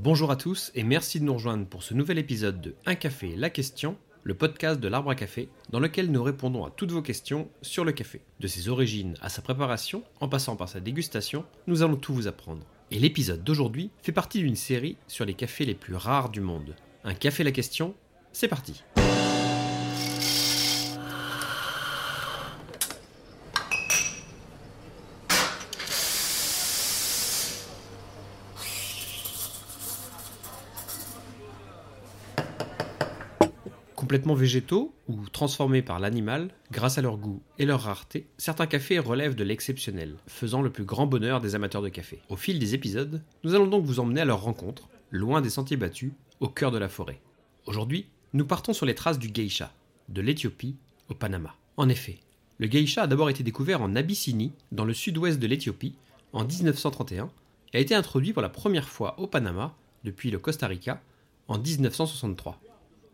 Bonjour à tous et merci de nous rejoindre pour ce nouvel épisode de Un café, la question, le podcast de l'arbre à café, dans lequel nous répondons à toutes vos questions sur le café. De ses origines à sa préparation, en passant par sa dégustation, nous allons tout vous apprendre. Et l'épisode d'aujourd'hui fait partie d'une série sur les cafés les plus rares du monde. Un café, la question, c'est parti. Complètement végétaux ou transformés par l'animal, grâce à leur goût et leur rareté, certains cafés relèvent de l'exceptionnel, faisant le plus grand bonheur des amateurs de café. Au fil des épisodes, nous allons donc vous emmener à leur rencontre, loin des sentiers battus, au cœur de la forêt. Aujourd'hui, nous partons sur les traces du geisha, de l'Éthiopie au Panama. En effet, le geisha a d'abord été découvert en Abyssinie, dans le sud-ouest de l'Éthiopie, en 1931, et a été introduit pour la première fois au Panama, depuis le Costa Rica, en 1963.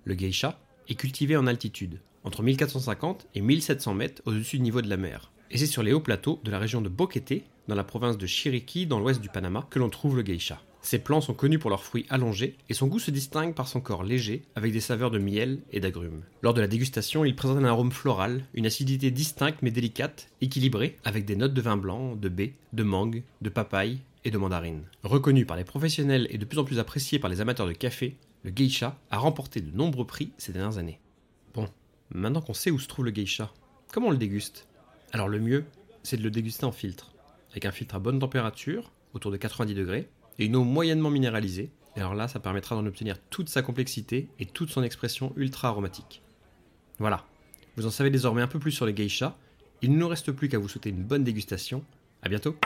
Le geisha est cultivé en altitude, entre 1450 et 1700 mètres au-dessus du niveau de la mer. Et c'est sur les hauts plateaux de la région de Boquete, dans la province de Chiriquí, dans l'ouest du Panama, que l'on trouve le geisha. Ces plants sont connus pour leurs fruits allongés et son goût se distingue par son corps léger avec des saveurs de miel et d'agrumes. Lors de la dégustation, il présente un arôme floral, une acidité distincte mais délicate, équilibrée avec des notes de vin blanc, de baie, de mangue, de papaye et de mandarine. Reconnu par les professionnels et de plus en plus apprécié par les amateurs de café, le geisha a remporté de nombreux prix ces dernières années. Bon, maintenant qu'on sait où se trouve le geisha, comment on le déguste? Alors le mieux, c'est de le déguster en filtre, avec un filtre à bonne température, autour de 90 degrés, et une eau moyennement minéralisée. Et alors là, ça permettra d'en obtenir toute sa complexité et toute son expression ultra aromatique. Voilà, vous en savez désormais un peu plus sur les geishas. Il ne nous reste plus qu'à vous souhaiter une bonne dégustation. À bientôt